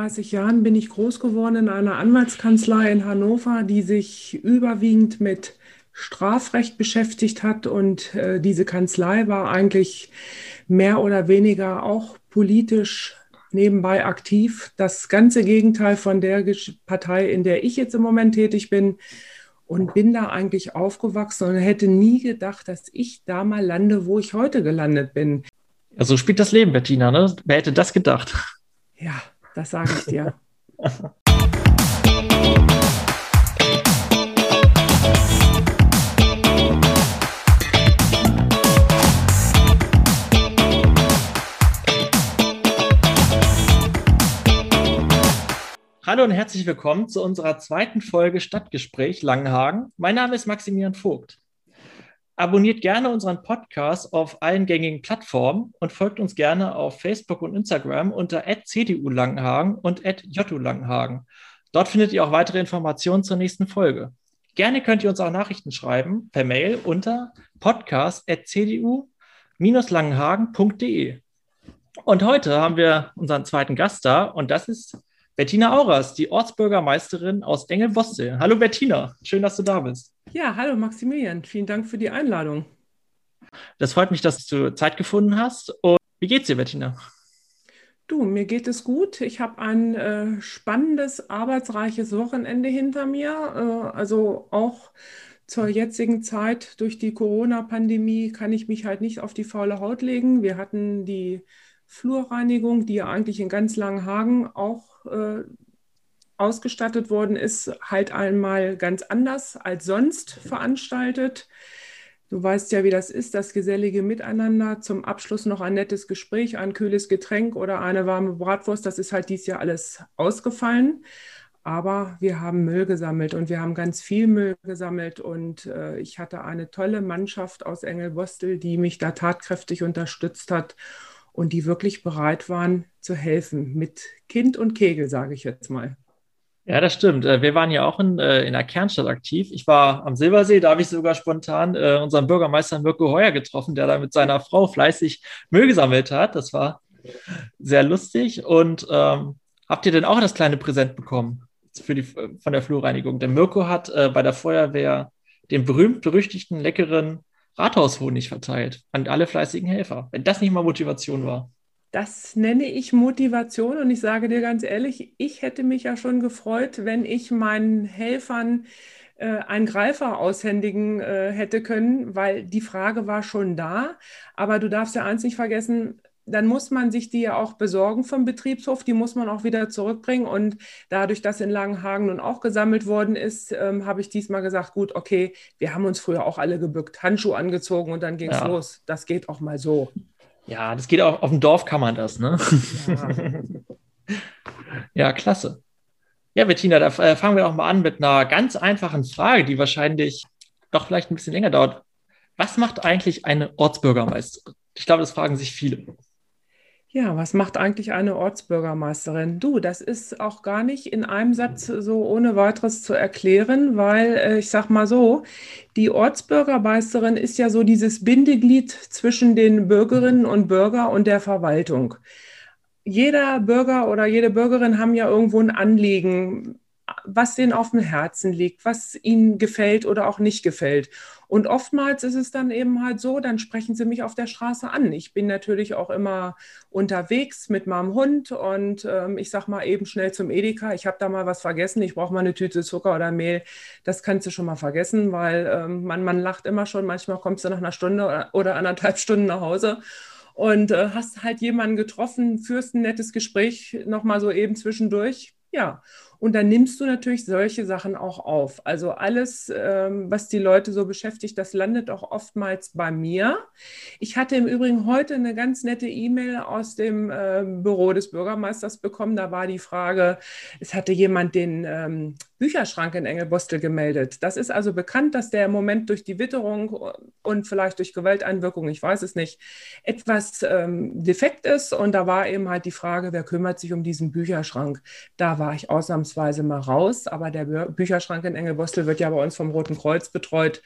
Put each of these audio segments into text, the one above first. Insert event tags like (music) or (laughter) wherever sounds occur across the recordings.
30 Jahren bin ich groß geworden in einer Anwaltskanzlei in Hannover, die sich überwiegend mit Strafrecht beschäftigt hat. Und äh, diese Kanzlei war eigentlich mehr oder weniger auch politisch nebenbei aktiv. Das ganze Gegenteil von der Partei, in der ich jetzt im Moment tätig bin. Und bin da eigentlich aufgewachsen und hätte nie gedacht, dass ich da mal lande, wo ich heute gelandet bin. Ja, so spielt das Leben, Bettina. Ne? Wer hätte das gedacht? Ja, das sage ich dir. Hallo und herzlich willkommen zu unserer zweiten Folge Stadtgespräch Langenhagen. Mein Name ist Maximilian Vogt. Abonniert gerne unseren Podcast auf allen gängigen Plattformen und folgt uns gerne auf Facebook und Instagram unter CDU Langenhagen und JU Langenhagen. Dort findet ihr auch weitere Informationen zur nächsten Folge. Gerne könnt ihr uns auch Nachrichten schreiben per Mail unter podcast.cdu-langenhagen.de. Und heute haben wir unseren zweiten Gast da und das ist Bettina Auras, die Ortsbürgermeisterin aus Engelbostel. Hallo Bettina, schön, dass du da bist. Ja, hallo Maximilian, vielen Dank für die Einladung. Das freut mich, dass du Zeit gefunden hast. Und wie geht's dir, Bettina? Du, mir geht es gut. Ich habe ein äh, spannendes, arbeitsreiches Wochenende hinter mir. Äh, also auch zur jetzigen Zeit durch die Corona-Pandemie kann ich mich halt nicht auf die faule Haut legen. Wir hatten die Flurreinigung, die ja eigentlich in ganz Langenhagen auch äh, ausgestattet worden ist, halt einmal ganz anders als sonst veranstaltet. Du weißt ja, wie das ist, das gesellige Miteinander. Zum Abschluss noch ein nettes Gespräch, ein kühles Getränk oder eine warme Bratwurst. Das ist halt dieses Jahr alles ausgefallen. Aber wir haben Müll gesammelt und wir haben ganz viel Müll gesammelt. Und äh, ich hatte eine tolle Mannschaft aus Engelbostel, die mich da tatkräftig unterstützt hat und die wirklich bereit waren zu helfen. Mit Kind und Kegel, sage ich jetzt mal. Ja, das stimmt. Äh, wir waren ja auch in, äh, in der Kernstadt aktiv. Ich war am Silbersee, da habe ich sogar spontan äh, unseren Bürgermeister Mirko Heuer getroffen, der da mit seiner Frau fleißig Müll gesammelt hat. Das war sehr lustig. Und ähm, habt ihr denn auch das kleine Präsent bekommen für die, von der Flurreinigung? Der Mirko hat äh, bei der Feuerwehr den berühmt-berüchtigten, leckeren Rathaushonig verteilt an alle fleißigen Helfer. Wenn das nicht mal Motivation war. Das nenne ich Motivation und ich sage dir ganz ehrlich, ich hätte mich ja schon gefreut, wenn ich meinen Helfern äh, einen Greifer aushändigen äh, hätte können, weil die Frage war schon da. Aber du darfst ja eins nicht vergessen, dann muss man sich die ja auch besorgen vom Betriebshof, die muss man auch wieder zurückbringen. Und dadurch, dass in Langenhagen nun auch gesammelt worden ist, ähm, habe ich diesmal gesagt, gut, okay, wir haben uns früher auch alle gebückt, Handschuhe angezogen und dann ging es ja. los. Das geht auch mal so. Ja, das geht auch, auf dem Dorf kann man das, ne? Ja, (laughs) ja klasse. Ja, Bettina, da äh, fangen wir auch mal an mit einer ganz einfachen Frage, die wahrscheinlich doch vielleicht ein bisschen länger dauert. Was macht eigentlich eine Ortsbürgermeisterin? Ich glaube, das fragen sich viele. Ja, was macht eigentlich eine Ortsbürgermeisterin? Du, das ist auch gar nicht in einem Satz so ohne weiteres zu erklären, weil äh, ich sag mal so, die Ortsbürgermeisterin ist ja so dieses Bindeglied zwischen den Bürgerinnen und Bürger und der Verwaltung. Jeder Bürger oder jede Bürgerin haben ja irgendwo ein Anliegen, was denen auf dem Herzen liegt, was ihnen gefällt oder auch nicht gefällt. Und oftmals ist es dann eben halt so, dann sprechen sie mich auf der Straße an. Ich bin natürlich auch immer unterwegs mit meinem Hund und ähm, ich sage mal eben schnell zum Edeka, ich habe da mal was vergessen, ich brauche mal eine Tüte Zucker oder Mehl. Das kannst du schon mal vergessen, weil ähm, man, man lacht immer schon, manchmal kommst du nach einer Stunde oder, oder anderthalb Stunden nach Hause und äh, hast halt jemanden getroffen, führst ein nettes Gespräch nochmal so eben zwischendurch. Ja, und dann nimmst du natürlich solche Sachen auch auf. Also alles, ähm, was die Leute so beschäftigt, das landet auch oftmals bei mir. Ich hatte im Übrigen heute eine ganz nette E-Mail aus dem äh, Büro des Bürgermeisters bekommen. Da war die Frage, es hatte jemand den ähm, Bücherschrank in Engelbostel gemeldet. Das ist also bekannt, dass der im Moment durch die Witterung und vielleicht durch Gewalteinwirkung, ich weiß es nicht, etwas ähm, defekt ist. Und da war eben halt die Frage, wer kümmert sich um diesen Bücherschrank? Da war ich ausnahmsweise ausnahmsweise mal raus, aber der Bücherschrank in Engelbostel wird ja bei uns vom Roten Kreuz betreut.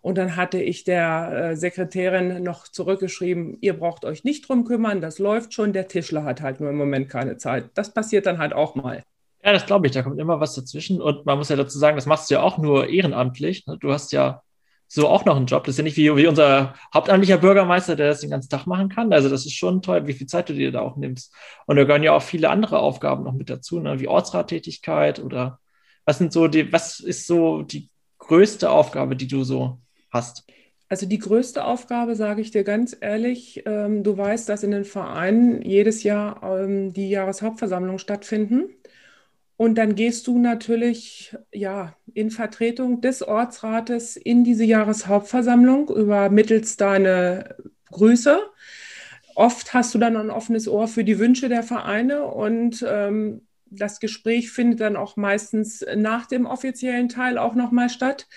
Und dann hatte ich der äh, Sekretärin noch zurückgeschrieben, ihr braucht euch nicht drum kümmern, das läuft schon, der Tischler hat halt nur im Moment keine Zeit. Das passiert dann halt auch mal. Ja, das glaube ich, da kommt immer was dazwischen. Und man muss ja dazu sagen, das machst du ja auch nur ehrenamtlich. Ne? Du hast ja so auch noch einen Job. Das ist ja nicht wie, wie unser hauptamtlicher Bürgermeister, der das den ganzen Tag machen kann. Also das ist schon toll, wie viel Zeit du dir da auch nimmst. Und da gehören ja auch viele andere Aufgaben noch mit dazu, ne? wie Ortsrattätigkeit oder was sind so die, was ist so die größte Aufgabe, die du so hast? Also die größte Aufgabe, sage ich dir ganz ehrlich, ähm, du weißt, dass in den Vereinen jedes Jahr ähm, die Jahreshauptversammlungen stattfinden. Und dann gehst du natürlich ja in Vertretung des Ortsrates in diese Jahreshauptversammlung übermittelst deine Grüße. Oft hast du dann ein offenes Ohr für die Wünsche der Vereine und ähm, das Gespräch findet dann auch meistens nach dem offiziellen Teil auch nochmal statt.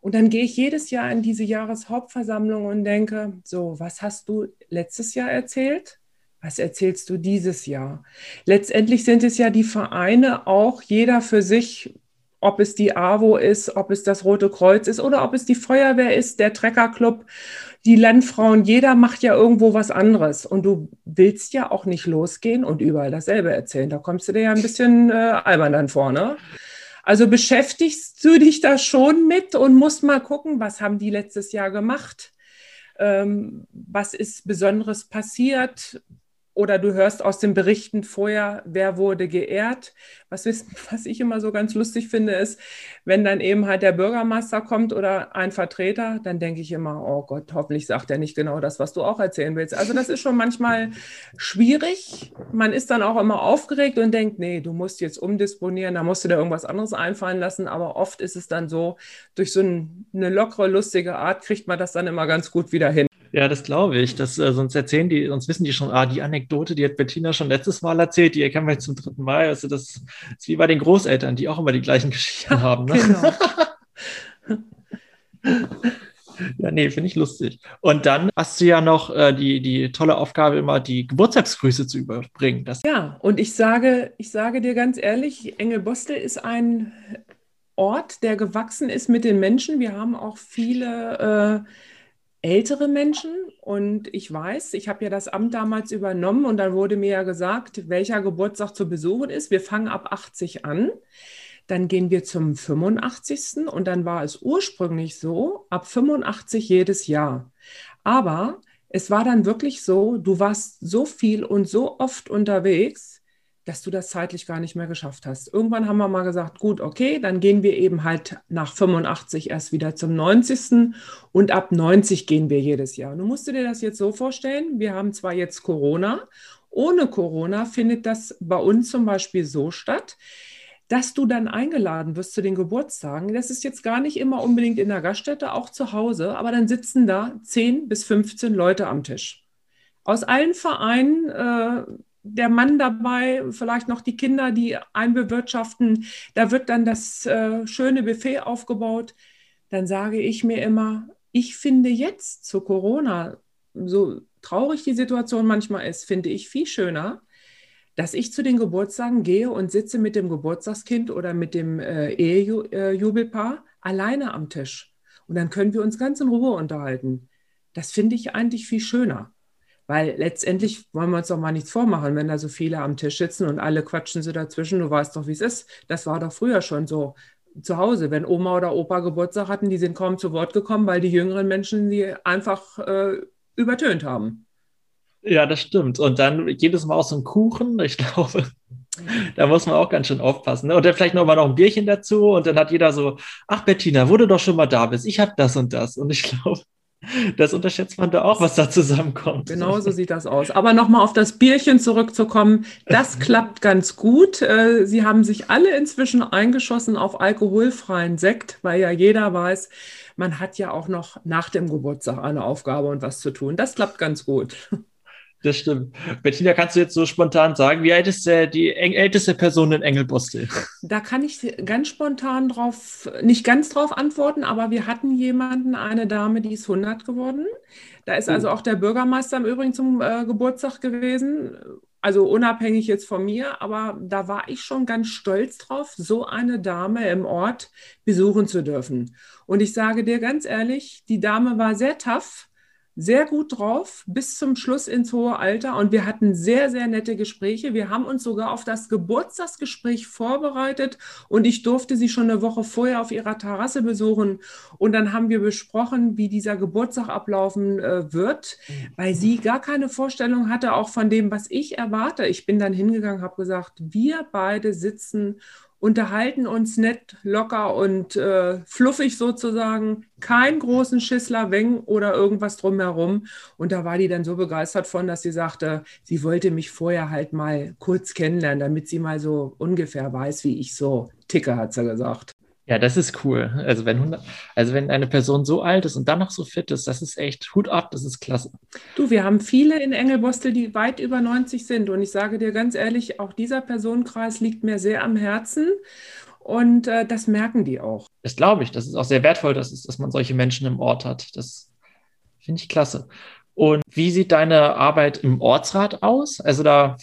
Und dann gehe ich jedes Jahr in diese Jahreshauptversammlung und denke, so, was hast du letztes Jahr erzählt? Was erzählst du dieses Jahr? Letztendlich sind es ja die Vereine auch, jeder für sich, ob es die AWO ist, ob es das Rote Kreuz ist oder ob es die Feuerwehr ist, der Treckerclub, die Landfrauen, jeder macht ja irgendwo was anderes. Und du willst ja auch nicht losgehen und überall dasselbe erzählen. Da kommst du dir ja ein bisschen äh, albern dann vor, ne? Also beschäftigst du dich da schon mit und musst mal gucken, was haben die letztes Jahr gemacht? Ähm, was ist Besonderes passiert? Oder du hörst aus den Berichten vorher, wer wurde geehrt. Was, (laughs) was ich immer so ganz lustig finde, ist, wenn dann eben halt der Bürgermeister kommt oder ein Vertreter, dann denke ich immer, oh Gott, hoffentlich sagt er nicht genau das, was du auch erzählen willst. Also das ist schon manchmal schwierig. Man ist dann auch immer aufgeregt und denkt, nee, du musst jetzt umdisponieren, da musst du dir irgendwas anderes einfallen lassen. Aber oft ist es dann so, durch so eine lockere, lustige Art kriegt man das dann immer ganz gut wieder hin. Ja, das glaube ich. Das, äh, sonst erzählen die, sonst wissen die schon, ah, die Anekdote, die hat Bettina schon letztes Mal erzählt, die erkennen wir jetzt zum dritten Mal. Also das ist wie bei den Großeltern, die auch immer die gleichen Geschichten ja, haben. Ne? Genau. (laughs) ja, nee, finde ich lustig. Und dann hast du ja noch äh, die, die tolle Aufgabe, immer die Geburtstagsgrüße zu überbringen. Das ja, und ich sage, ich sage dir ganz ehrlich, Engelbostel ist ein Ort, der gewachsen ist mit den Menschen. Wir haben auch viele äh, ältere Menschen und ich weiß, ich habe ja das Amt damals übernommen und dann wurde mir ja gesagt, welcher Geburtstag zu besuchen ist. Wir fangen ab 80 an, dann gehen wir zum 85. und dann war es ursprünglich so, ab 85 jedes Jahr. Aber es war dann wirklich so, du warst so viel und so oft unterwegs, dass du das zeitlich gar nicht mehr geschafft hast. Irgendwann haben wir mal gesagt, gut, okay, dann gehen wir eben halt nach 85 erst wieder zum 90. und ab 90 gehen wir jedes Jahr. Du musst dir das jetzt so vorstellen, wir haben zwar jetzt Corona, ohne Corona findet das bei uns zum Beispiel so statt, dass du dann eingeladen wirst zu den Geburtstagen. Das ist jetzt gar nicht immer unbedingt in der Gaststätte, auch zu Hause, aber dann sitzen da 10 bis 15 Leute am Tisch. Aus allen Vereinen, äh, der Mann dabei, vielleicht noch die Kinder, die einbewirtschaften. Da wird dann das äh, schöne Buffet aufgebaut. Dann sage ich mir immer, ich finde jetzt zu Corona, so traurig die Situation manchmal ist, finde ich viel schöner, dass ich zu den Geburtstagen gehe und sitze mit dem Geburtstagskind oder mit dem äh, Ehejubelpaar äh, alleine am Tisch. Und dann können wir uns ganz in Ruhe unterhalten. Das finde ich eigentlich viel schöner. Weil letztendlich wollen wir uns doch mal nichts vormachen, wenn da so viele am Tisch sitzen und alle quatschen sie dazwischen. Du weißt doch, wie es ist. Das war doch früher schon so zu Hause. Wenn Oma oder Opa Geburtstag hatten, die sind kaum zu Wort gekommen, weil die jüngeren Menschen die einfach äh, übertönt haben. Ja, das stimmt. Und dann jedes Mal aus so einem Kuchen. Ich glaube, (laughs) da muss man auch ganz schön aufpassen. Ne? Und dann vielleicht noch mal noch ein Bierchen dazu. Und dann hat jeder so, ach Bettina, wo du doch schon mal da bist, ich habe das und das. Und ich glaube, das unterschätzt man da auch, was da zusammenkommt. Genau so sieht das aus. Aber nochmal auf das Bierchen zurückzukommen, das (laughs) klappt ganz gut. Äh, Sie haben sich alle inzwischen eingeschossen auf alkoholfreien Sekt, weil ja jeder weiß, man hat ja auch noch nach dem Geburtstag eine Aufgabe und was zu tun. Das klappt ganz gut. Das stimmt. Bettina, kannst du jetzt so spontan sagen, wie alt ist der, die älteste Person in Engelbostel? Da kann ich ganz spontan drauf, nicht ganz drauf antworten, aber wir hatten jemanden, eine Dame, die ist 100 geworden. Da ist also auch der Bürgermeister im Übrigen zum äh, Geburtstag gewesen. Also unabhängig jetzt von mir, aber da war ich schon ganz stolz drauf, so eine Dame im Ort besuchen zu dürfen. Und ich sage dir ganz ehrlich, die Dame war sehr tough sehr gut drauf bis zum Schluss ins hohe Alter und wir hatten sehr, sehr nette Gespräche. Wir haben uns sogar auf das Geburtstagsgespräch vorbereitet und ich durfte sie schon eine Woche vorher auf ihrer Terrasse besuchen und dann haben wir besprochen, wie dieser Geburtstag ablaufen äh, wird, weil sie gar keine Vorstellung hatte, auch von dem, was ich erwarte. Ich bin dann hingegangen, habe gesagt, wir beide sitzen unterhalten uns nett, locker und äh, fluffig sozusagen, kein großen Schissler, Weng oder irgendwas drumherum. Und da war die dann so begeistert von, dass sie sagte, sie wollte mich vorher halt mal kurz kennenlernen, damit sie mal so ungefähr weiß, wie ich so ticke, hat sie gesagt. Ja, das ist cool. Also wenn, also wenn eine Person so alt ist und dann noch so fit ist, das ist echt Hut ab, das ist klasse. Du, wir haben viele in Engelbostel, die weit über 90 sind. Und ich sage dir ganz ehrlich, auch dieser Personenkreis liegt mir sehr am Herzen. Und äh, das merken die auch. Das glaube ich. Das ist auch sehr wertvoll, dass, es, dass man solche Menschen im Ort hat. Das finde ich klasse. Und wie sieht deine Arbeit im Ortsrat aus? Also da,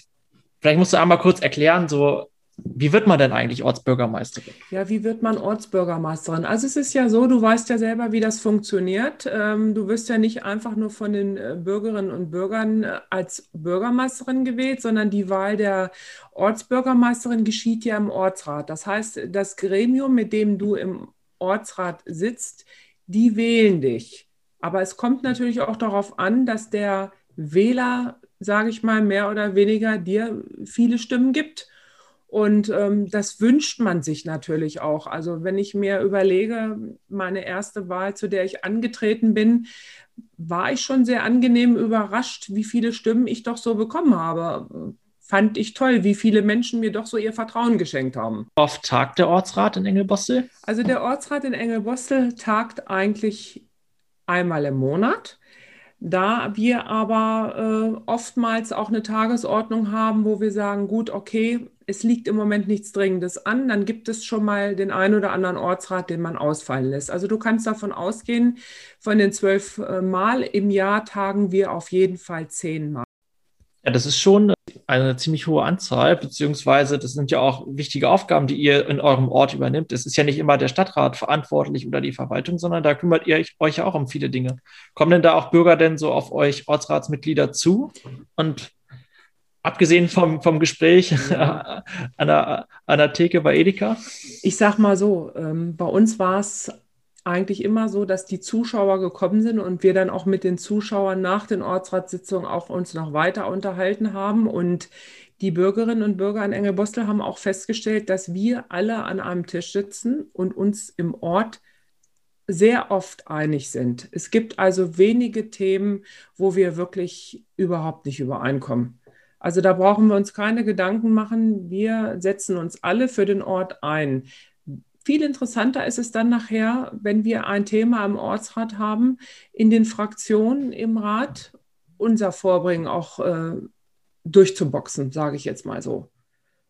vielleicht musst du einmal kurz erklären, so wie wird man denn eigentlich Ortsbürgermeisterin? Ja, wie wird man Ortsbürgermeisterin? Also es ist ja so, du weißt ja selber, wie das funktioniert. Ähm, du wirst ja nicht einfach nur von den äh, Bürgerinnen und Bürgern äh, als Bürgermeisterin gewählt, sondern die Wahl der Ortsbürgermeisterin geschieht ja im Ortsrat. Das heißt, das Gremium, mit dem du im Ortsrat sitzt, die wählen dich. Aber es kommt natürlich auch darauf an, dass der Wähler, sage ich mal, mehr oder weniger dir viele Stimmen gibt. Und ähm, das wünscht man sich natürlich auch. Also wenn ich mir überlege, meine erste Wahl, zu der ich angetreten bin, war ich schon sehr angenehm überrascht, wie viele Stimmen ich doch so bekommen habe. Fand ich toll, wie viele Menschen mir doch so ihr Vertrauen geschenkt haben. Oft tagt der Ortsrat in Engelbostel? Also der Ortsrat in Engelbostel tagt eigentlich einmal im Monat. Da wir aber äh, oftmals auch eine Tagesordnung haben, wo wir sagen, gut, okay, es liegt im Moment nichts Dringendes an, dann gibt es schon mal den einen oder anderen Ortsrat, den man ausfallen lässt. Also du kannst davon ausgehen, von den zwölf äh, Mal im Jahr tagen wir auf jeden Fall zehn Mal. Ja, das ist schon eine ziemlich hohe Anzahl, beziehungsweise das sind ja auch wichtige Aufgaben, die ihr in eurem Ort übernimmt. Es ist ja nicht immer der Stadtrat verantwortlich oder die Verwaltung, sondern da kümmert ihr euch ja auch um viele Dinge. Kommen denn da auch Bürger denn so auf euch Ortsratsmitglieder zu und Abgesehen vom, vom Gespräch ja. (laughs) an, der, an der Theke bei Edeka? Ich sag mal so, ähm, bei uns war es eigentlich immer so, dass die Zuschauer gekommen sind und wir dann auch mit den Zuschauern nach den Ortsratssitzungen auch uns noch weiter unterhalten haben. Und die Bürgerinnen und Bürger in Engelbostel haben auch festgestellt, dass wir alle an einem Tisch sitzen und uns im Ort sehr oft einig sind. Es gibt also wenige Themen, wo wir wirklich überhaupt nicht übereinkommen. Also da brauchen wir uns keine Gedanken machen. Wir setzen uns alle für den Ort ein. Viel interessanter ist es dann nachher, wenn wir ein Thema im Ortsrat haben, in den Fraktionen im Rat unser Vorbringen auch äh, durchzuboxen, sage ich jetzt mal so.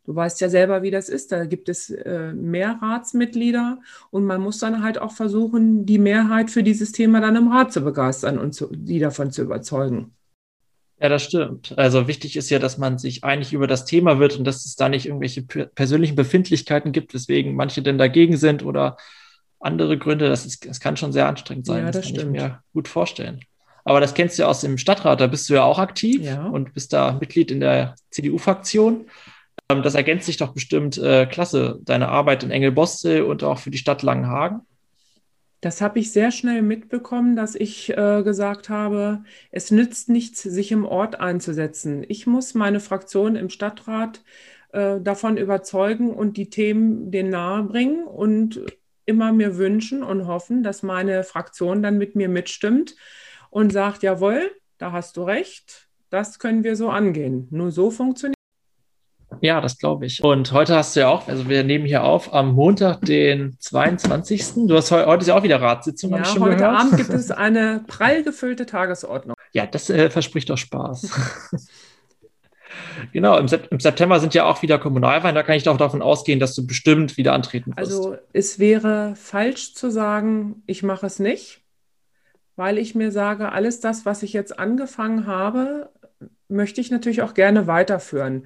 Du weißt ja selber, wie das ist. Da gibt es äh, mehr Ratsmitglieder und man muss dann halt auch versuchen, die Mehrheit für dieses Thema dann im Rat zu begeistern und zu, die davon zu überzeugen. Ja, das stimmt. Also wichtig ist ja, dass man sich einig über das Thema wird und dass es da nicht irgendwelche persönlichen Befindlichkeiten gibt, weswegen manche denn dagegen sind oder andere Gründe. Das, ist, das kann schon sehr anstrengend sein. Ja, das, das kann stimmt. ich mir gut vorstellen. Aber das kennst du ja aus dem Stadtrat, da bist du ja auch aktiv ja. und bist da Mitglied in der CDU-Fraktion. Ähm, das ergänzt sich doch bestimmt äh, klasse, deine Arbeit in Engelbostel und auch für die Stadt Langenhagen. Das habe ich sehr schnell mitbekommen, dass ich äh, gesagt habe, es nützt nichts, sich im Ort einzusetzen. Ich muss meine Fraktion im Stadtrat äh, davon überzeugen und die Themen denen nahebringen und immer mir wünschen und hoffen, dass meine Fraktion dann mit mir mitstimmt und sagt, jawohl, da hast du recht, das können wir so angehen. Nur so funktioniert. Ja, das glaube ich. Und heute hast du ja auch, also wir nehmen hier auf am Montag, den 22. Du hast heute, heute ist ja auch wieder Ratssitzung, ja, heute gehört. Abend gibt (laughs) es eine prall gefüllte Tagesordnung. Ja, das äh, verspricht doch Spaß. (laughs) genau, im, im, September sind ja auch wieder Kommunalwahlen. Da kann ich doch davon ausgehen, dass du bestimmt wieder antreten wirst. Also es wäre falsch zu sagen, ich mache es nicht, weil ich mir sage, alles das, was ich jetzt angefangen habe, möchte ich natürlich auch gerne weiterführen.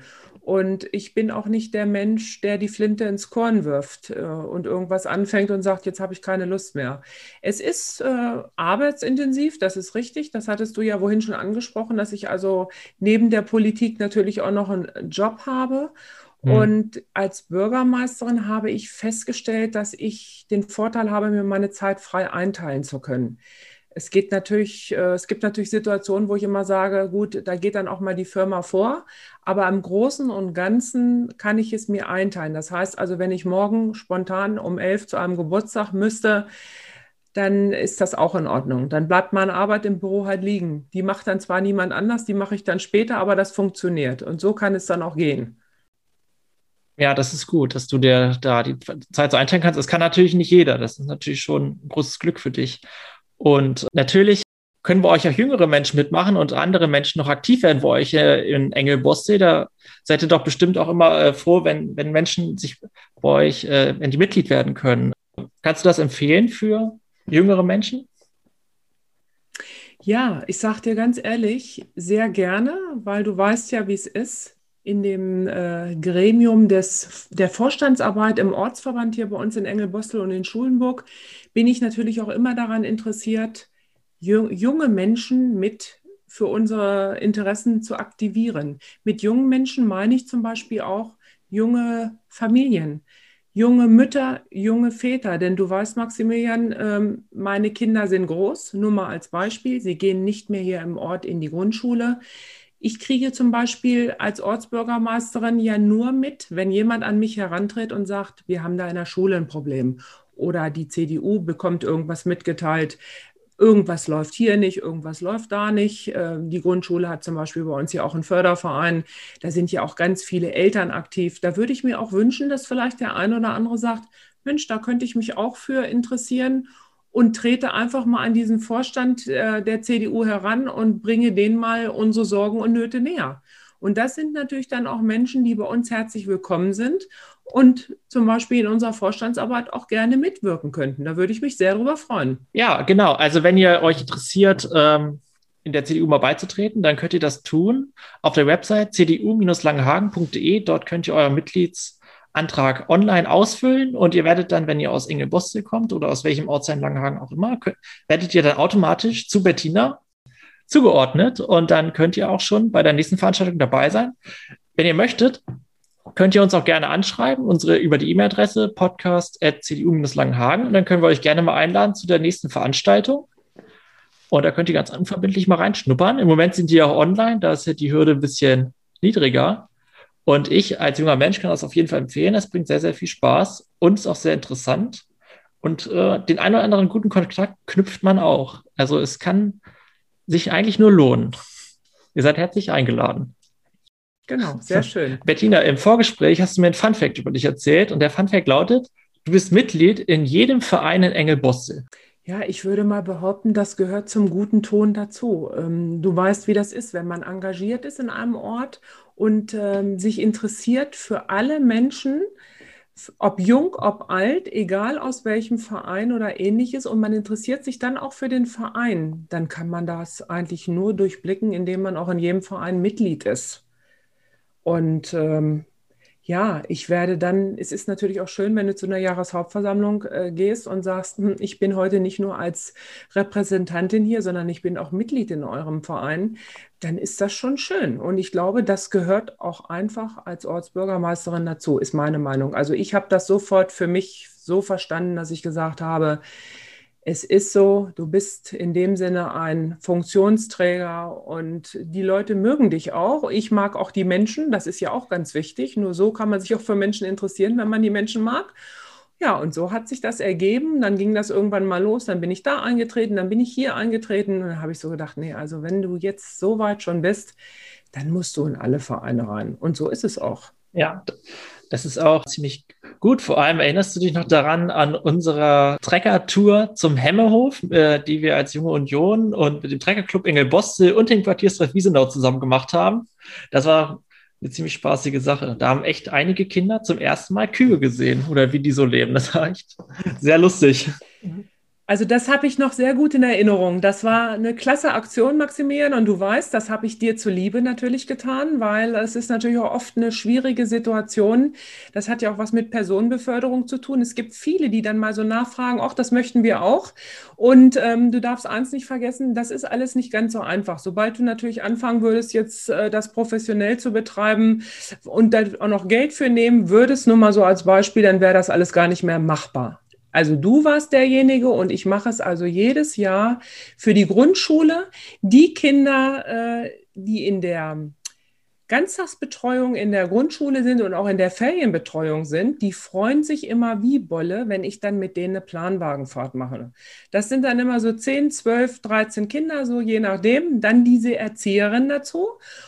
Und ich bin auch nicht der Mensch, der die Flinte ins Korn wirft äh, und irgendwas anfängt und sagt, jetzt habe ich keine Lust mehr. Es ist äh, arbeitsintensiv, das ist richtig. Das hattest du ja wohin schon angesprochen, dass ich also neben der Politik natürlich auch noch einen Job habe. Mhm. Und als Bürgermeisterin habe ich festgestellt, dass ich den Vorteil habe, mir meine Zeit frei einteilen zu können. Es geht natürlich, äh, es gibt natürlich Situationen, wo ich immer sage, gut, da geht dann auch mal die Firma vor, aber im Großen und Ganzen kann ich es mir einteilen. Das heißt also, wenn ich morgen spontan um elf zu einem Geburtstag müsste, dann ist das auch in Ordnung. Dann bleibt meine Arbeit im Büro halt liegen. Die macht dann zwar niemand anders, die mache ich dann später, aber das funktioniert. Und so kann es dann auch gehen. Ja, das ist gut, dass du dir da die Zeit so einteilen kannst. Das kann natürlich nicht jeder. Das ist natürlich schon ein großes Glück für dich. Und natürlich können wir euch auch jüngere Menschen mitmachen und andere Menschen noch aktiv werden bei euch in Engelbossee. Da seid ihr doch bestimmt auch immer äh, froh, wenn, wenn Menschen sich bei euch, äh, wenn die Mitglied werden können. Kannst du das empfehlen für jüngere Menschen? Ja, ich sage dir ganz ehrlich, sehr gerne, weil du weißt ja, wie es ist. In dem äh, Gremium des, der Vorstandsarbeit im Ortsverband hier bei uns in Engelbostel und in Schulenburg bin ich natürlich auch immer daran interessiert, junge Menschen mit für unsere Interessen zu aktivieren. Mit jungen Menschen meine ich zum Beispiel auch junge Familien, junge Mütter, junge Väter. Denn du weißt, Maximilian, ähm, meine Kinder sind groß, nur mal als Beispiel. Sie gehen nicht mehr hier im Ort in die Grundschule. Ich kriege zum Beispiel als Ortsbürgermeisterin ja nur mit, wenn jemand an mich herantritt und sagt, wir haben da in der Schule ein Problem oder die CDU bekommt irgendwas mitgeteilt. Irgendwas läuft hier nicht, irgendwas läuft da nicht. Ähm, die Grundschule hat zum Beispiel bei uns ja auch einen Förderverein. Da sind ja auch ganz viele Eltern aktiv. Da würde ich mir auch wünschen, dass vielleicht der eine oder andere sagt, Mensch, da könnte ich mich auch für interessieren und trete einfach mal an diesen Vorstand äh, der CDU heran und bringe denen mal unsere Sorgen und Nöte näher. Und das sind natürlich dann auch Menschen, die bei uns herzlich willkommen sind und zum Beispiel in unserer Vorstandsarbeit auch gerne mitwirken könnten. Da würde ich mich sehr darüber freuen. Ja, genau. Also wenn ihr euch interessiert, ähm, in der CDU mal beizutreten, dann könnt ihr das tun auf der Website cdu-langenhagen.de. Dort könnt ihr euren Mitgliedsantrag online ausfüllen und ihr werdet dann, wenn ihr aus Ingelbostel kommt oder aus welchem Ortsteil Langenhagen auch immer, könnt, werdet ihr dann automatisch zu Bettina zugeordnet und dann könnt ihr auch schon bei der nächsten Veranstaltung dabei sein. Wenn ihr möchtet, könnt ihr uns auch gerne anschreiben, unsere über die E-Mail-Adresse podcast.cdu-langenhagen und dann können wir euch gerne mal einladen zu der nächsten Veranstaltung. Und da könnt ihr ganz unverbindlich mal reinschnuppern. Im Moment sind die auch online, da ist ja die Hürde ein bisschen niedriger. Und ich als junger Mensch kann das auf jeden Fall empfehlen. Es bringt sehr, sehr viel Spaß und ist auch sehr interessant. Und äh, den einen oder anderen guten Kontakt knüpft man auch. Also es kann sich eigentlich nur lohnen. Ihr seid herzlich eingeladen. Genau, sehr schön. Bettina, im Vorgespräch hast du mir ein Funfact über dich erzählt und der Funfact lautet, du bist Mitglied in jedem Verein in Engelbosse. Ja, ich würde mal behaupten, das gehört zum guten Ton dazu. Ähm, du weißt, wie das ist, wenn man engagiert ist in einem Ort und ähm, sich interessiert für alle Menschen, ob jung, ob alt, egal aus welchem Verein oder ähnliches, und man interessiert sich dann auch für den Verein, dann kann man das eigentlich nur durchblicken, indem man auch in jedem Verein Mitglied ist. Und ähm, ja, ich werde dann, es ist natürlich auch schön, wenn du zu einer Jahreshauptversammlung äh, gehst und sagst, hm, ich bin heute nicht nur als Repräsentantin hier, sondern ich bin auch Mitglied in eurem Verein, dann ist das schon schön. Und ich glaube, das gehört auch einfach als Ortsbürgermeisterin dazu, ist meine Meinung. Also ich habe das sofort für mich so verstanden, dass ich gesagt habe, es ist so, du bist in dem Sinne ein Funktionsträger und die Leute mögen dich auch. Ich mag auch die Menschen, das ist ja auch ganz wichtig. Nur so kann man sich auch für Menschen interessieren, wenn man die Menschen mag. Ja, und so hat sich das ergeben. Dann ging das irgendwann mal los. Dann bin ich da eingetreten, dann bin ich hier eingetreten. Und dann habe ich so gedacht, nee, also wenn du jetzt so weit schon bist, dann musst du in alle Vereine rein. Und so ist es auch. Ja, das ist auch ziemlich gut. Vor allem erinnerst du dich noch daran an unsere Trekker-Tour zum Hemmehof, äh, die wir als Junge Union und mit dem Treckerclub Engelbostel und dem Quartierstreff Wiesenau zusammen gemacht haben. Das war eine ziemlich spaßige Sache. Da haben echt einige Kinder zum ersten Mal Kühe gesehen oder wie die so leben. Das war echt sehr lustig. Also das habe ich noch sehr gut in Erinnerung. Das war eine klasse Aktion, Maximilian, und du weißt, das habe ich dir zuliebe natürlich getan, weil es ist natürlich auch oft eine schwierige Situation. Das hat ja auch was mit Personenbeförderung zu tun. Es gibt viele, die dann mal so nachfragen, ach, das möchten wir auch. Und ähm, du darfst eins nicht vergessen, das ist alles nicht ganz so einfach. Sobald du natürlich anfangen würdest, jetzt äh, das professionell zu betreiben und da auch noch Geld für nehmen würdest, nur mal so als Beispiel, dann wäre das alles gar nicht mehr machbar. Also du warst derjenige und ich mache es also jedes Jahr für die Grundschule. Die Kinder, äh, die in der Ganztagsbetreuung in der Grundschule sind und auch in der Ferienbetreuung sind, die freuen sich immer wie Bolle, wenn ich dann mit denen eine Planwagenfahrt mache. Das sind dann immer so 10, 12, 13 Kinder, so je nachdem. Dann diese Erzieherin dazu.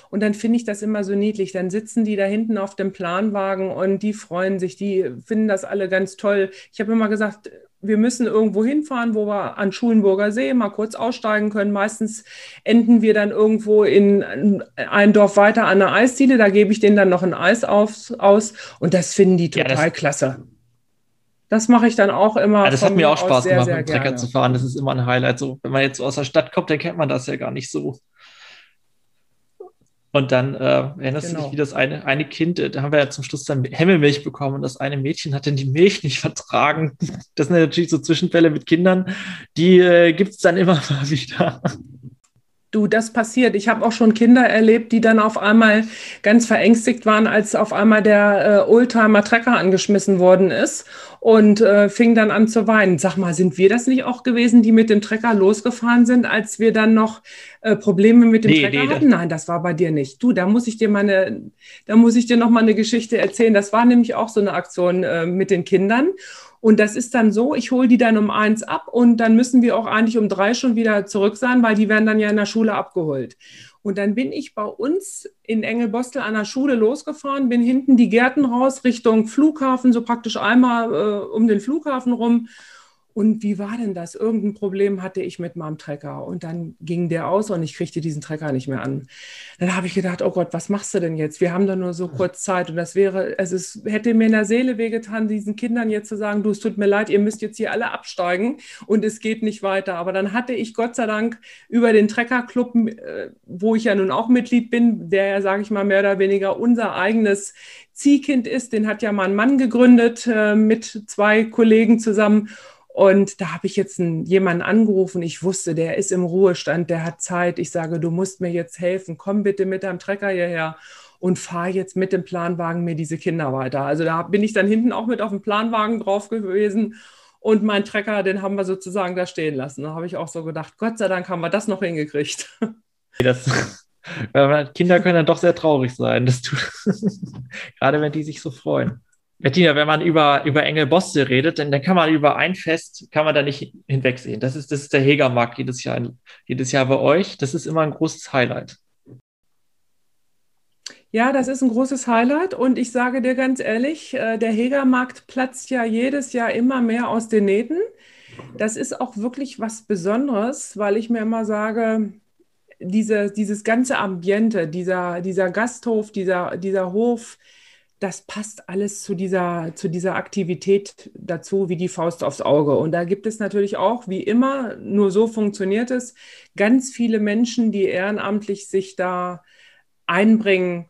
Und dann finde ich das immer so niedlich. Dann sitzen die da hinten auf dem Planwagen und die freuen sich, die finden das alle ganz toll. Ich habe immer gesagt, wir müssen irgendwo hinfahren, wo wir an Schulenburger See mal kurz aussteigen können. Meistens enden wir dann irgendwo in ein Dorf weiter an der Eisdiele. Da gebe ich denen dann noch ein Eis auf, aus. Und das finden die total ja, das, klasse. Das mache ich dann auch immer. Ja, das hat mir auch Spaß sehr, gemacht, sehr mit dem Trecker zu fahren. Das ist immer ein Highlight. So, wenn man jetzt so aus der Stadt kommt, dann kennt man das ja gar nicht so. Und dann äh, erinnerst genau. du dich, wie das eine, eine Kind, äh, da haben wir ja zum Schluss dann Hemmelmilch bekommen und das eine Mädchen hat dann die Milch nicht (laughs) vertragen. Das sind natürlich so Zwischenfälle mit Kindern, die äh, gibt es dann immer (laughs) mal wieder. Du, das passiert. Ich habe auch schon Kinder erlebt, die dann auf einmal ganz verängstigt waren, als auf einmal der äh, Oldtimer-Trecker angeschmissen worden ist und äh, fing dann an zu weinen. Sag mal, sind wir das nicht auch gewesen, die mit dem Trecker losgefahren sind, als wir dann noch äh, Probleme mit dem nee, Trecker nee, hatten? Nein, das war bei dir nicht. Du, da muss ich dir mal eine, da muss ich dir noch mal eine Geschichte erzählen. Das war nämlich auch so eine Aktion äh, mit den Kindern. Und das ist dann so, ich hole die dann um eins ab und dann müssen wir auch eigentlich um drei schon wieder zurück sein, weil die werden dann ja in der Schule abgeholt. Und dann bin ich bei uns in Engelbostel an der Schule losgefahren, bin hinten die Gärten raus Richtung Flughafen, so praktisch einmal äh, um den Flughafen rum und wie war denn das? Irgendein Problem hatte ich mit meinem Trecker. Und dann ging der aus und ich kriegte diesen Trecker nicht mehr an. Dann habe ich gedacht, oh Gott, was machst du denn jetzt? Wir haben da nur so kurz Zeit. Und das wäre, also es hätte mir in der Seele wehgetan, diesen Kindern jetzt zu sagen, du, es tut mir leid, ihr müsst jetzt hier alle absteigen und es geht nicht weiter. Aber dann hatte ich Gott sei Dank über den Treckerclub, äh, wo ich ja nun auch Mitglied bin, der ja, sage ich mal, mehr oder weniger unser eigenes Ziehkind ist, den hat ja mein Mann gegründet äh, mit zwei Kollegen zusammen. Und da habe ich jetzt einen, jemanden angerufen. Ich wusste, der ist im Ruhestand, der hat Zeit. Ich sage, du musst mir jetzt helfen. Komm bitte mit deinem Trecker hierher und fahr jetzt mit dem Planwagen mir diese Kinder weiter. Also da bin ich dann hinten auch mit auf dem Planwagen drauf gewesen. Und mein Trecker, den haben wir sozusagen da stehen lassen. Da habe ich auch so gedacht, Gott sei Dank haben wir das noch hingekriegt. (laughs) Das, Kinder können dann doch sehr traurig sein. Das tut, (laughs) gerade wenn die sich so freuen. Bettina, wenn man über, über Engel Boste redet, dann, dann kann man über ein Fest, kann man da nicht hinwegsehen. Das ist, das ist der Hegermarkt jedes Jahr, jedes Jahr bei euch. Das ist immer ein großes Highlight. Ja, das ist ein großes Highlight und ich sage dir ganz ehrlich, äh, der Hegermarkt platzt ja jedes Jahr immer mehr aus den Nähten. Das ist auch wirklich was Besonderes, weil ich mir immer sage, diese, dieses ganze Ambiente, dieser, dieser Gasthof, dieser, dieser Hof, das passt alles zu dieser, zu dieser Aktivität dazu wie die Faust aufs Auge. Und da gibt es natürlich auch, wie immer, nur so funktioniert es, ganz viele Menschen, die ehrenamtlich sich da einbringen.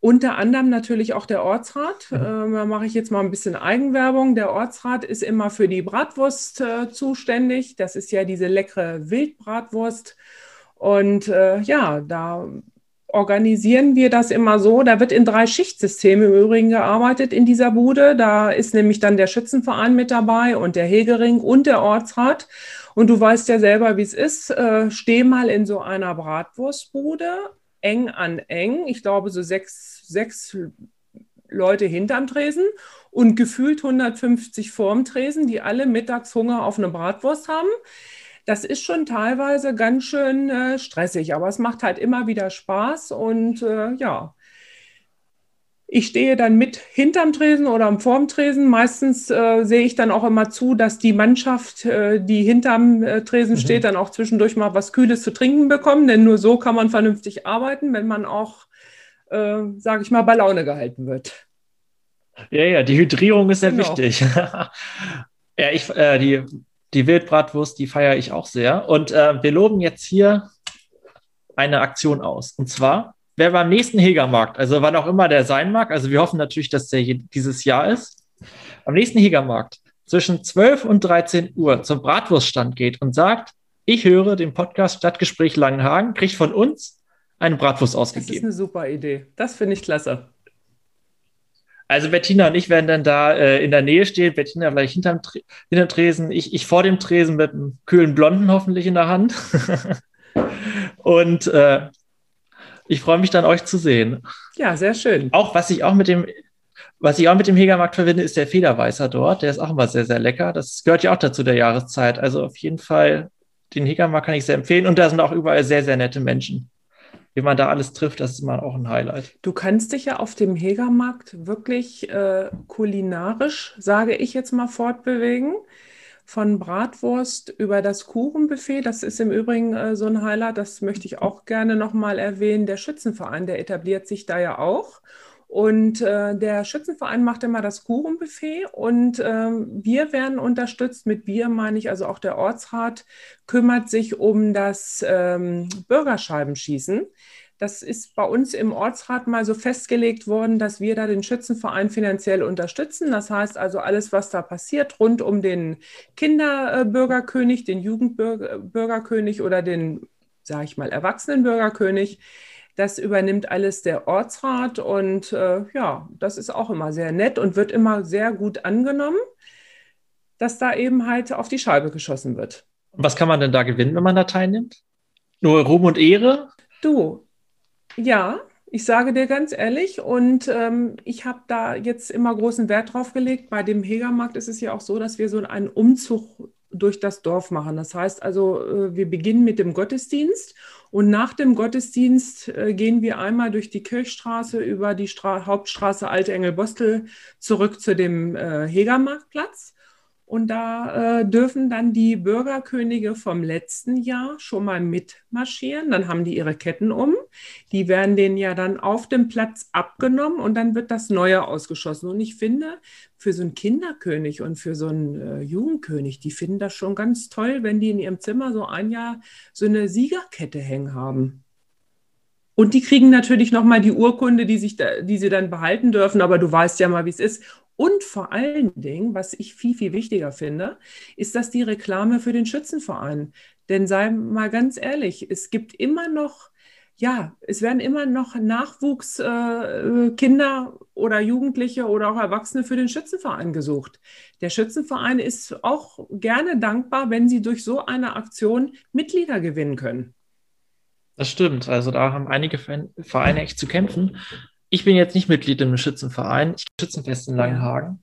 Unter anderem natürlich auch der Ortsrat. Mhm. Äh, da mache ich jetzt mal ein bisschen Eigenwerbung. Der Ortsrat ist immer für die Bratwurst äh, zuständig. Das ist ja diese leckere Wildbratwurst. Und äh, ja, da organisieren wir das immer so. Da wird in drei Schichtsystemen im Übrigen gearbeitet in dieser Bude. Da ist nämlich dann der Schützenverein mit dabei und der Hegering und der Ortsrat. Und du weißt ja selber, wie es ist. Äh, steh mal in so einer Bratwurstbude, eng an eng. Ich glaube, so sechs, sechs Leute hinterm Tresen und gefühlt 150 vorm Tresen, die alle mittags Hunger auf eine Bratwurst haben das ist schon teilweise ganz schön äh, stressig, aber es macht halt immer wieder Spaß und äh, ja. Ich stehe dann mit hinterm Tresen oder am vorm Tresen. Meistens äh, sehe ich dann auch immer zu, dass die Mannschaft, äh, die hinterm äh, Tresen mhm. steht, dann auch zwischendurch mal was Kühles zu trinken bekommen. Denn nur so kann man vernünftig arbeiten, wenn man auch, äh, sage ich mal, bei Laune gehalten wird. Ja, ja, die Hydrierung ist sehr genau. wichtig. (laughs) ja, ich, die, die Wildbratwurst, die feiere ich auch sehr. Und äh, wir loben jetzt hier eine Aktion aus. Und zwar wer beim nächsten Hegermarkt, also wann auch immer der sein mag, also wir hoffen natürlich, dass der dieses Jahr ist, am nächsten Hegermarkt zwischen 12 und 13 Uhr zum Bratwurststand geht und sagt, ich höre den Podcast Stadtgespräch Langenhagen, kriegt von uns eine Bratwurst ausgegeben. Das ist eine super Idee. Das finde ich klasse. Also Bettina und ich werden dann da äh, in der Nähe stehen. Bettina vielleicht hinterm, hinterm Tresen, ich, ich vor dem Tresen mit einem kühlen Blonden hoffentlich in der Hand. (laughs) und äh, ich freue mich dann, euch zu sehen. Ja, sehr schön. Auch was ich auch mit dem, was ich auch mit dem Hegermarkt verbinde, ist der Federweißer dort. Der ist auch immer sehr, sehr lecker. Das gehört ja auch dazu der Jahreszeit. Also auf jeden Fall, den Hegermarkt kann ich sehr empfehlen. Und da sind auch überall sehr, sehr nette Menschen. Wie man da alles trifft, das ist immer auch ein Highlight. Du kannst dich ja auf dem Hegermarkt wirklich äh, kulinarisch, sage ich jetzt mal, fortbewegen von Bratwurst über das Kuchenbuffet. Das ist im Übrigen äh, so ein Highlight, das möchte ich auch gerne nochmal erwähnen. Der Schützenverein, der etabliert sich da ja auch. Und äh, der Schützenverein macht immer das Kuchenbuffet und äh, wir werden unterstützt. Mit wir meine ich also auch der Ortsrat kümmert sich um das ähm, Bürgerscheibenschießen. Das ist bei uns im Ortsrat mal so festgelegt worden, dass wir da den Schützenverein finanziell unterstützen. Das heißt also alles, was da passiert rund um den Kinderbürgerkönig, den Jugendbürgerkönig oder den, sage ich mal, Erwachsenenbürgerkönig, das übernimmt alles der Ortsrat und äh, ja, das ist auch immer sehr nett und wird immer sehr gut angenommen, dass da eben halt auf die Scheibe geschossen wird. Was kann man denn da gewinnen, wenn man da teilnimmt? Nur Ruhm und Ehre? Du, ja, ich sage dir ganz ehrlich, und ähm, ich habe da jetzt immer großen Wert drauf gelegt. Bei dem Hegermarkt ist es ja auch so, dass wir so einen Umzug durch das Dorf machen. Das heißt also, äh, wir beginnen mit dem Gottesdienst und nach dem Gottesdienst äh, gehen wir einmal durch die Kirchstraße über die Stra Hauptstraße Alte Engelbostel zurück zu dem äh, Hegermarktplatz. Und da äh, dürfen dann die Bürgerkönige vom letzten Jahr schon mal mitmarschieren. Dann haben die ihre Ketten um. Die werden denen ja dann auf dem Platz abgenommen und dann wird das Neue ausgeschossen. Und ich finde, für so einen Kinderkönig und für so einen äh, Jugendkönig, die finden das schon ganz toll, wenn die in ihrem Zimmer so ein Jahr so eine Siegerkette hängen haben. Und die kriegen natürlich nochmal die Urkunde, die, sich da, die sie dann behalten dürfen. Aber du weißt ja mal, wie es ist. Und vor allen Dingen, was ich viel, viel wichtiger finde, ist das die Reklame für den Schützenverein. Denn sei mal ganz ehrlich, es gibt immer noch, ja, es werden immer noch Nachwuchskinder äh, oder Jugendliche oder auch Erwachsene für den Schützenverein gesucht. Der Schützenverein ist auch gerne dankbar, wenn sie durch so eine Aktion Mitglieder gewinnen können. Das stimmt. Also da haben einige Vereine echt zu kämpfen ich bin jetzt nicht Mitglied im Schützenverein, ich Schützenfest in Langenhagen.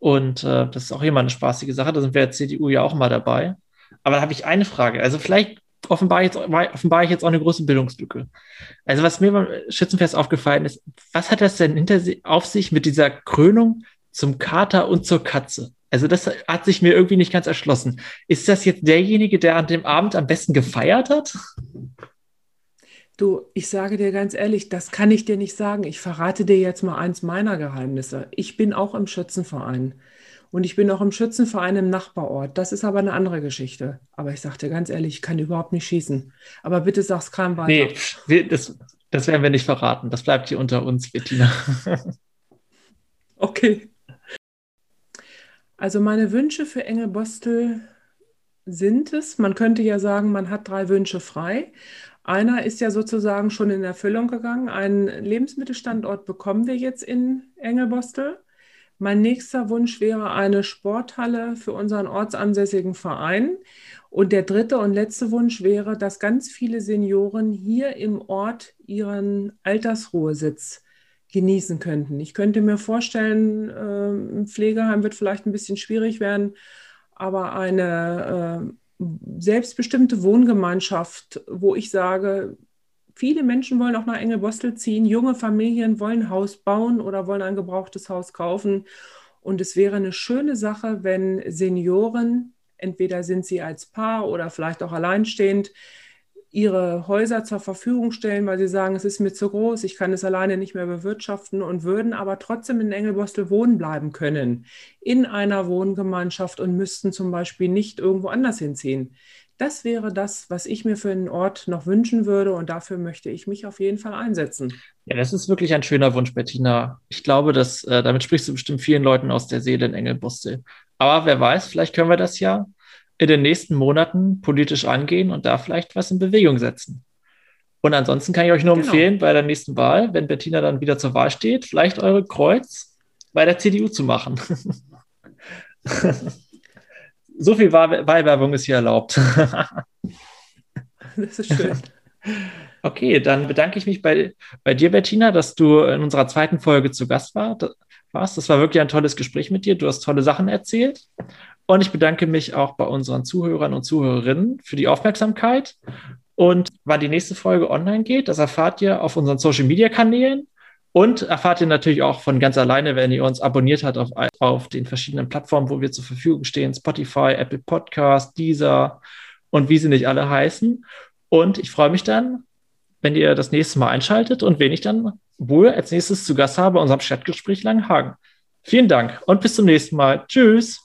Und äh, das ist auch immer eine spaßige Sache. Da sind wir als CDU ja auch mal dabei. Aber da habe ich eine Frage. Also vielleicht offenbare jetzt, offenbar ich jetzt auch eine große Bildungslücke. Also was mir beim Schützenfest aufgefallen ist, was hat das denn hinter auf sich mit dieser Krönung zum Kater und zur Katze? Also das hat sich mir irgendwie nicht ganz erschlossen. Ist das jetzt derjenige, der an dem Abend am besten gefeiert hat? Du, ich sage dir ganz ehrlich, das kann ich dir nicht sagen. Ich verrate dir jetzt mal eins meiner Geheimnisse. Ich bin auch im Schützenverein. Und ich bin auch im Schützenverein im Nachbarort. Das ist aber eine andere Geschichte. Aber ich sage dir ganz ehrlich, ich kann überhaupt nicht schießen. Aber bitte sag's keinem weiter. Nee, das, das werden wir nicht verraten. Das bleibt hier unter uns, Bettina. (laughs) okay. Also meine Wünsche für Engelbostel sind es, man könnte ja sagen, man hat drei Wünsche frei. Einer ist ja sozusagen schon in Erfüllung gegangen. Einen Lebensmittelstandort bekommen wir jetzt in Engelbostel. Mein nächster Wunsch wäre eine Sporthalle für unseren ortsansässigen Verein. Und der dritte und letzte Wunsch wäre, dass ganz viele Senioren hier im Ort ihren Altersruhesitz genießen könnten. Ich könnte mir vorstellen, äh, ein Pflegeheim wird vielleicht ein bisschen schwierig werden, aber eine äh, selbstbestimmte Wohngemeinschaft, wo ich sage, viele Menschen wollen auch nach Engelbostel ziehen. Junge Familien wollen ein Haus bauen oder wollen ein gebrauchtes Haus kaufen. Und es wäre eine schöne Sache, wenn Senioren, entweder sind sie als Paar oder vielleicht auch alleinstehend, ihre Häuser zur Verfügung stellen, weil sie sagen, es ist mir zu groß, ich kann es alleine nicht mehr bewirtschaften und würden aber trotzdem in Engelbostel wohnen bleiben können, in einer Wohngemeinschaft und müssten zum Beispiel nicht irgendwo anders hinziehen. Das wäre das, was ich mir für einen Ort noch wünschen würde und dafür möchte ich mich auf jeden Fall einsetzen. Ja, das ist wirklich ein schöner Wunsch, Bettina. Ich glaube, dass äh, damit sprichst du bestimmt vielen Leuten aus der Seele in Engelbostel. Aber wer weiß, vielleicht können wir das ja in den nächsten Monaten politisch angehen und da vielleicht was in Bewegung setzen. Und ansonsten kann ich euch nur genau. empfehlen, bei der nächsten Wahl, wenn Bettina dann wieder zur Wahl steht, vielleicht eure Kreuz bei der CDU zu machen. (laughs) so viel Wahlwerbung ist hier erlaubt. (laughs) das ist schön. Okay, dann bedanke ich mich bei, bei dir, Bettina, dass du in unserer zweiten Folge zu Gast war, warst. Das war wirklich ein tolles Gespräch mit dir. Du hast tolle Sachen erzählt. Und ich bedanke mich auch bei unseren Zuhörern und Zuhörerinnen für die Aufmerksamkeit. Und wann die nächste Folge online geht, das erfahrt ihr auf unseren Social Media Kanälen und erfahrt ihr natürlich auch von ganz alleine, wenn ihr uns abonniert habt auf, auf den verschiedenen Plattformen, wo wir zur Verfügung stehen: Spotify, Apple Podcast, Deezer und wie sie nicht alle heißen. Und ich freue mich dann, wenn ihr das nächste Mal einschaltet und wen ich dann wohl als nächstes zu Gast habe, unserem Chatgespräch Langenhagen. Vielen Dank und bis zum nächsten Mal. Tschüss.